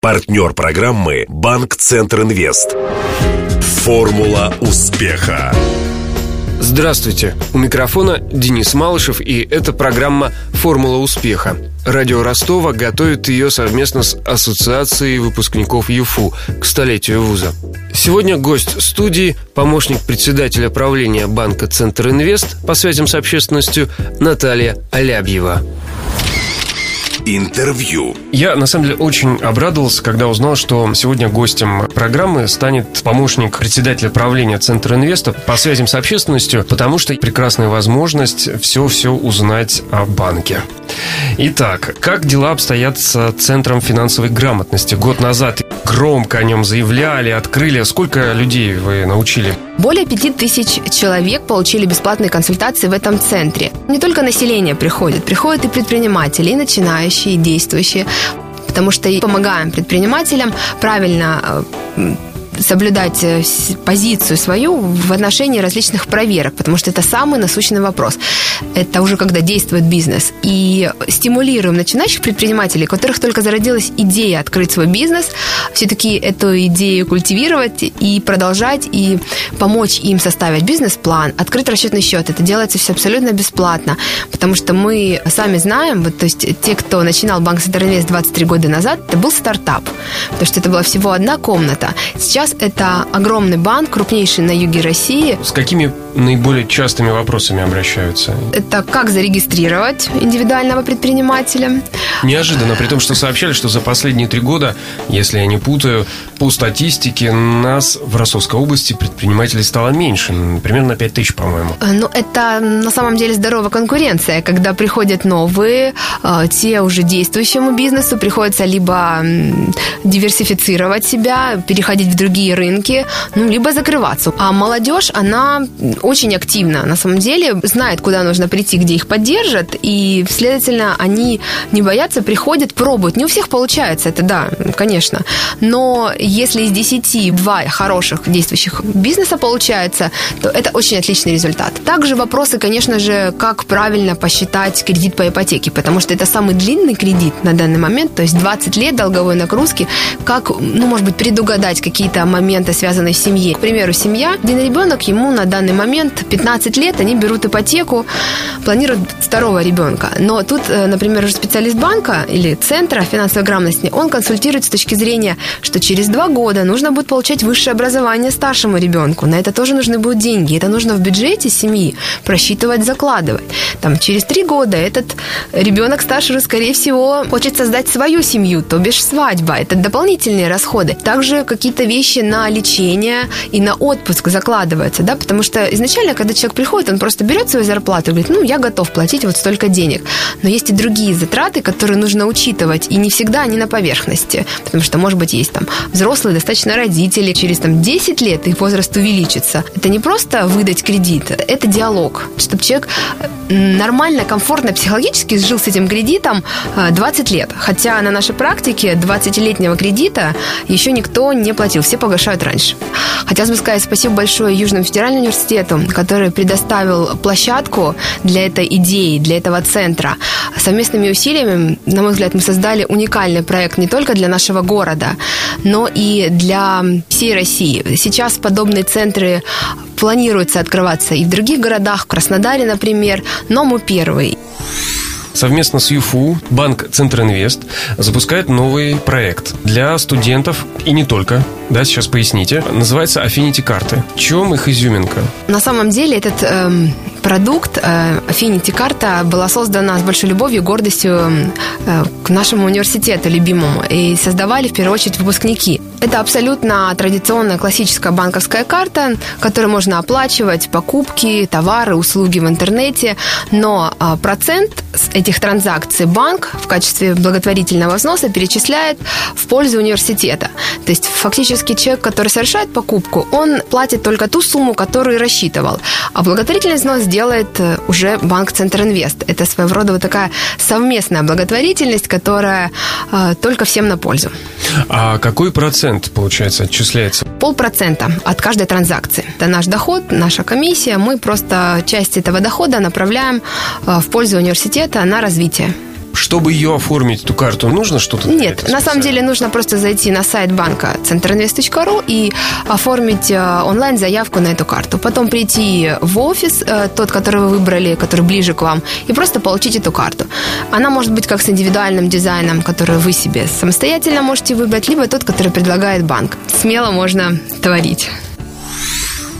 Партнер программы «Банк Центр Инвест». Формула успеха. Здравствуйте. У микрофона Денис Малышев, и это программа «Формула успеха». Радио Ростова готовит ее совместно с Ассоциацией выпускников ЮФУ к столетию вуза. Сегодня гость студии – помощник председателя правления банка «Центр Инвест» по связям с общественностью Наталья Алябьева. Интервью. Я, на самом деле, очень обрадовался, когда узнал, что сегодня гостем программы станет помощник председателя правления Центра Инвеста по связям с общественностью, потому что прекрасная возможность все-все узнать о банке. Итак, как дела обстоят с Центром финансовой грамотности? Год назад громко о нем заявляли, открыли. Сколько людей вы научили? Более пяти тысяч человек получили бесплатные консультации в этом центре. Не только население приходит, приходят и предприниматели, и начинающие, и действующие потому что помогаем предпринимателям правильно э, соблюдать э, позицию свою в отношении различных проверок, потому что это самый насущный вопрос. Это уже когда действует бизнес. И стимулируем начинающих предпринимателей, у которых только зародилась идея открыть свой бизнес, все-таки эту идею культивировать и продолжать, и помочь им составить бизнес-план, открыть расчетный счет. Это делается все абсолютно бесплатно, потому что мы сами знаем, вот, то есть те, кто начинал Банк Центральный 23 года назад, это был стартап, потому что это была всего одна комната. Сейчас Сейчас это огромный банк, крупнейший на юге России. С какими наиболее частыми вопросами обращаются? Это как зарегистрировать индивидуального предпринимателя. Неожиданно, при том, что сообщали, что за последние три года, если я не путаю, по статистике нас в Ростовской области предпринимателей стало меньше, примерно 5 тысяч, по-моему. Э, ну, это на самом деле здоровая конкуренция, когда приходят новые, э, те уже действующему бизнесу, приходится либо диверсифицировать себя, переходить в другие другие рынки, ну, либо закрываться. А молодежь, она очень активна, на самом деле, знает, куда нужно прийти, где их поддержат, и, следовательно, они не боятся, приходят, пробуют. Не у всех получается, это да, конечно. Но если из 10 два хороших действующих бизнеса получается, то это очень отличный результат. Также вопросы, конечно же, как правильно посчитать кредит по ипотеке, потому что это самый длинный кредит на данный момент, то есть 20 лет долговой нагрузки, как, ну, может быть, предугадать какие-то моменты, связанные с семьей. К примеру, семья, один ребенок, ему на данный момент 15 лет, они берут ипотеку, планируют второго ребенка. Но тут, э, например, уже специалист банка или центра финансовой грамотности, он консультирует с точки зрения, что через два года нужно будет получать высшее образование старшему ребенку. На это тоже нужны будут деньги. Это нужно в бюджете семьи просчитывать, закладывать. Там, через три года этот ребенок старший, скорее всего, хочет создать свою семью, то бишь свадьба. Это дополнительные расходы. Также какие-то вещи вещи на лечение и на отпуск закладывается, да, потому что изначально, когда человек приходит, он просто берет свою зарплату и говорит, ну, я готов платить вот столько денег. Но есть и другие затраты, которые нужно учитывать, и не всегда они на поверхности, потому что, может быть, есть там взрослые достаточно родители, через там 10 лет их возраст увеличится. Это не просто выдать кредит, это диалог, чтобы человек нормально, комфортно, психологически жил с этим кредитом 20 лет. Хотя на нашей практике 20-летнего кредита еще никто не платил. Все погашают раньше. Хотелось бы сказать спасибо большое Южному федеральному университету, который предоставил площадку для этой идеи, для этого центра. Совместными усилиями, на мой взгляд, мы создали уникальный проект не только для нашего города, но и для всей России. Сейчас подобные центры планируется открываться и в других городах, в Краснодаре, например, но мы первый. Совместно с ЮФУ банк Центр Инвест запускает новый проект для студентов и не только. Да, сейчас поясните. Называется Affinity карты. Чем их изюминка? На самом деле этот эм, продукт э, Affinity карта была создана с большой любовью и гордостью э, к нашему университету любимому и создавали в первую очередь выпускники. Это абсолютно традиционная классическая банковская карта, которой можно оплачивать покупки, товары, услуги в интернете, но а, процент с этих транзакций банк в качестве благотворительного взноса перечисляет в пользу университета. То есть фактически человек, который совершает покупку, он платит только ту сумму, которую рассчитывал, а благотворительный взнос делает э, уже банк Центр Инвест. Это своего рода вот такая совместная благотворительность, которая э, только всем на пользу. А какой процент, получается, отчисляется? Полпроцента от каждой транзакции. Это наш доход, наша комиссия. Мы просто часть этого дохода направляем э, в пользу университета на развитие. Чтобы ее оформить, эту карту, нужно что-то? Нет, на самом деле нужно просто зайти на сайт банка центrinvest.ru и оформить э, онлайн заявку на эту карту. Потом прийти в офис, э, тот, который вы выбрали, который ближе к вам, и просто получить эту карту. Она может быть как с индивидуальным дизайном, который вы себе самостоятельно можете выбрать, либо тот, который предлагает банк. Смело можно творить.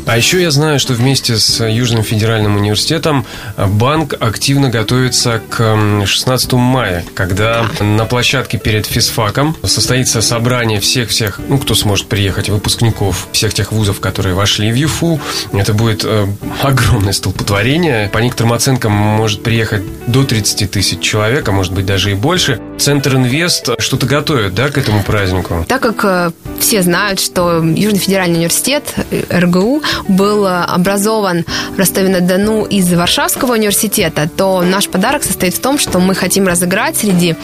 А еще я знаю, что вместе с Южным федеральным университетом банк активно готовится к 16 мая, когда на площадке перед физфаком состоится собрание всех-всех, ну, кто сможет приехать, выпускников всех тех вузов, которые вошли в ЮФУ. Это будет э, огромное столпотворение. По некоторым оценкам может приехать до 30 тысяч человек, а может быть даже и больше. Центр Инвест что-то готовит, да, к этому празднику? Так как э, все знают, что Южный федеральный университет, э, РГУ, был образован в Ростове-на-Дону из Варшавского университета, то наш подарок состоит в том, что мы хотим разыграть среди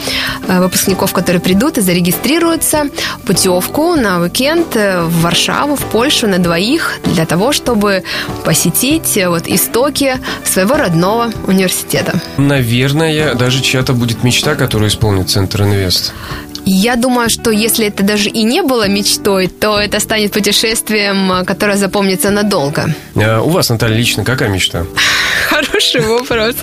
э, выпускников, которые придут и зарегистрируются, путевку на уикенд в Варшаву, в Польшу на двоих для того, чтобы посетить вот истоки своего родного университета. Наверное, даже чья-то будет мечта, которую исполнит Центр Инвест. Я думаю, что если это даже и не было мечтой, то это станет путешествием, которое запомнится надолго. А у вас, Наталья, лично какая мечта? Хороший вопрос.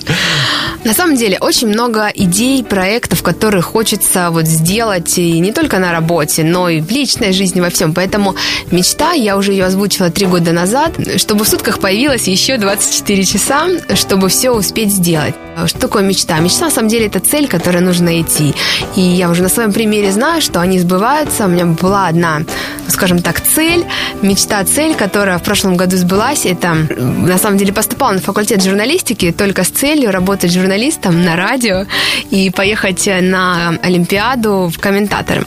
На самом деле, очень много идей, проектов, которые хочется вот сделать и не только на работе, но и в личной жизни, во всем. Поэтому мечта, я уже ее озвучила три года назад, чтобы в сутках появилось еще 24 часа, чтобы все успеть сделать. Что такое мечта? Мечта, на самом деле, это цель, которой нужно идти. И я уже на своем примере знаю, что они сбываются. У меня была одна, скажем так, цель, мечта, цель, которая в прошлом году сбылась. Это, на самом деле, поступала на факультет журналистики только с целью работать журналистом на радио и поехать на Олимпиаду в комментаторы.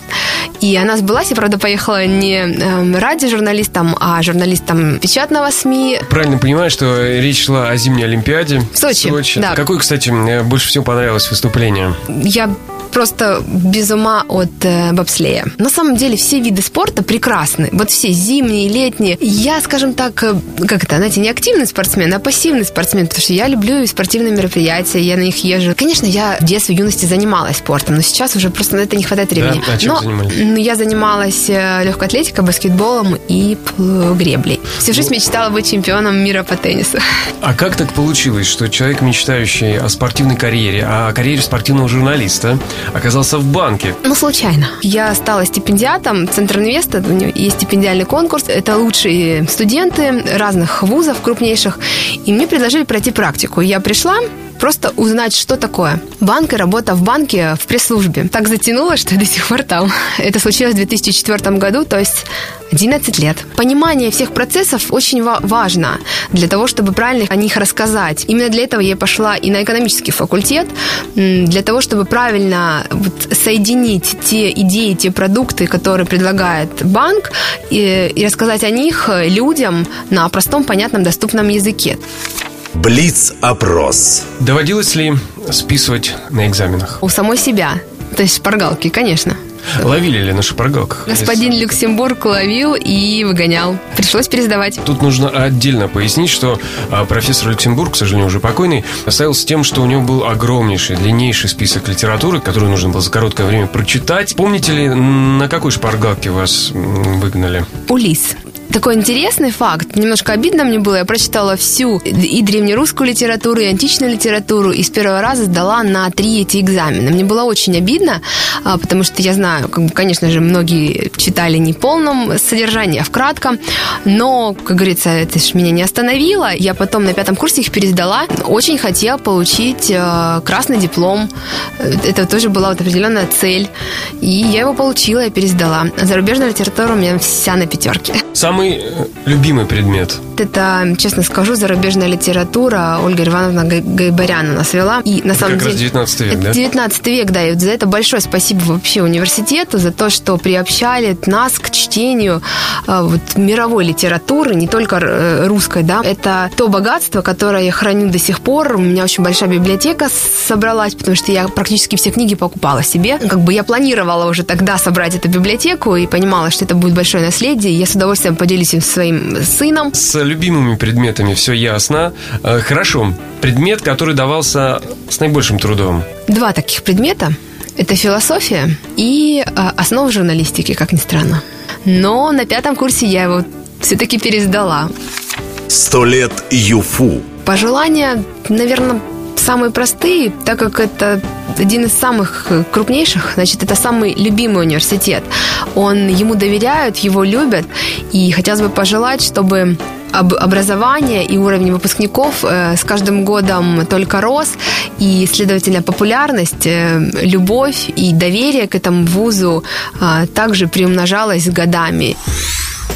И она сбылась. Я, правда, поехала не э, радиожурналистом, а журналистом печатного СМИ. Правильно понимаю, что речь шла о зимней Олимпиаде в Сочи. В Сочи. Да. Какой, кстати, мне больше всего понравилось выступление? Я просто без ума от э, бобслея. На самом деле все виды спорта прекрасны. Вот все зимние, летние. Я, скажем так, э, как это, знаете, не активный спортсмен, а пассивный спортсмен, потому что я люблю спортивные мероприятия, я на них езжу. Конечно, я в детстве, в юности занималась спортом, но сейчас уже просто на это не хватает времени. Да? А чем но занимались? Я занималась э, легкой атлетикой, баскетболом и греблей. Всю жизнь ну... мечтала быть чемпионом мира по теннису. А как так получилось, что человек, мечтающий о спортивной карьере, о карьере спортивного журналиста, оказался в банке? Ну, случайно. Я стала стипендиатом Центра Инвеста. У него есть стипендиальный конкурс. Это лучшие студенты разных вузов крупнейших. И мне предложили пройти практику. Я пришла, просто узнать, что такое банк и работа в банке в пресс-службе. Так затянуло, что я до сих пор там. Это случилось в 2004 году, то есть 11 лет. Понимание всех процессов очень важно для того, чтобы правильно о них рассказать. Именно для этого я пошла и на экономический факультет, для того, чтобы правильно вот соединить те идеи, те продукты, которые предлагает банк, и, и рассказать о них людям на простом, понятном, доступном языке. Блиц-опрос. Доводилось ли списывать на экзаменах? У самой себя. То есть шпаргалки, конечно. Ловили ли на шпаргалках? Господин. Люксембург ловил и выгонял. Пришлось пересдавать. Тут нужно отдельно пояснить, что а, профессор Люксембург, к сожалению, уже покойный, оставился тем, что у него был огромнейший, длиннейший список литературы, которую нужно было за короткое время прочитать. Помните ли, на какой шпаргалке вас выгнали? Улис такой интересный факт. Немножко обидно мне было. Я прочитала всю и древнерусскую литературу, и античную литературу, и с первого раза сдала на три эти экзамена. Мне было очень обидно, а, потому что я знаю, как бы, конечно же, многие читали не в полном содержании, а в кратком. Но, как говорится, это же меня не остановило. Я потом на пятом курсе их пересдала. Очень хотела получить э, красный диплом. Это тоже была вот определенная цель. И я его получила, я пересдала. Зарубежная литература у меня вся на пятерке. Самый э, любимый предмет? Это, честно скажу, зарубежная литература. Ольга Ивановна Гайбарян нас вела. И на самом как деле... раз 19 век, да? 19 век, да. И вот за это большое спасибо вообще университету, за то, что приобщали нас к чтению э, вот, мировой литературы, не только э, русской, да. Это то богатство, которое я храню до сих пор. У меня очень большая библиотека собралась, потому что я практически все книги покупала себе. Как бы я планировала уже тогда собрать эту библиотеку и понимала, что это будет большое наследие. Я с удовольствием поделюсь им своим сыном. С любимыми предметами все ясно. Э, хорошо. Предмет, который давался с наибольшим трудом. Два таких предмета. Это философия и э, основы журналистики, как ни странно. Но на пятом курсе я его все-таки пересдала. Сто лет ЮФУ. Пожелания, наверное, самые простые, так как это один из самых крупнейших, значит, это самый любимый университет. Он, ему доверяют, его любят, и хотелось бы пожелать, чтобы об образование и уровень выпускников э, с каждым годом только рос, и, следовательно, популярность, э, любовь и доверие к этому вузу э, также приумножалась годами.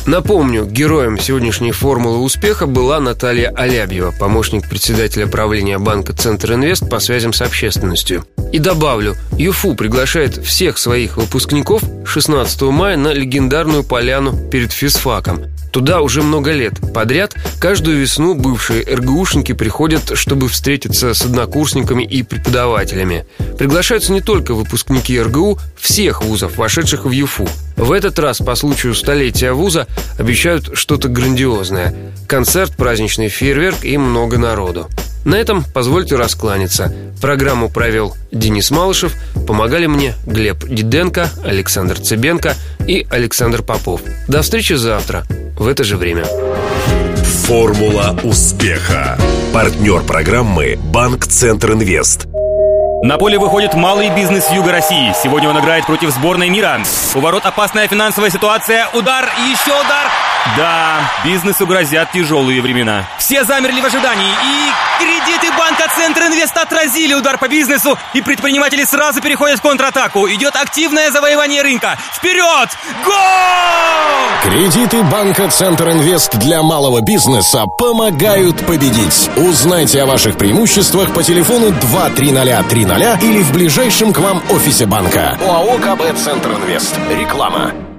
Напомню, героем сегодняшней формулы успеха была Наталья Алябьева, помощник председателя правления банка «Центр Инвест» по связям с общественностью. И добавлю, ЮФУ приглашает всех своих выпускников 16 мая на легендарную поляну перед физфаком. Туда уже много лет. Подряд каждую весну бывшие РГУшники приходят, чтобы встретиться с однокурсниками и преподавателями. Приглашаются не только выпускники РГУ всех вузов, вошедших в ЮФУ. В этот раз по случаю столетия вуза обещают что-то грандиозное. Концерт, праздничный фейерверк и много народу. На этом позвольте раскланяться. Программу провел Денис Малышев, помогали мне Глеб Диденко, Александр Цыбенко и Александр Попов. До встречи завтра в это же время. Формула успеха. Партнер программы «Банк Центр Инвест». На поле выходит малый бизнес Юга России. Сегодня он играет против сборной мира. У ворот опасная финансовая ситуация. Удар, еще удар. Да, бизнесу грозят тяжелые времена. Все замерли в ожидании. И кредиты банка Центр Инвест отразили удар по бизнесу. И предприниматели сразу переходят в контратаку. Идет активное завоевание рынка. Вперед! Гол! Кредиты банка Центр Инвест для малого бизнеса помогают победить. Узнайте о ваших преимуществах по телефону 23030 или в ближайшем к вам офисе банка. ОАО КБ Центр Инвест. Реклама.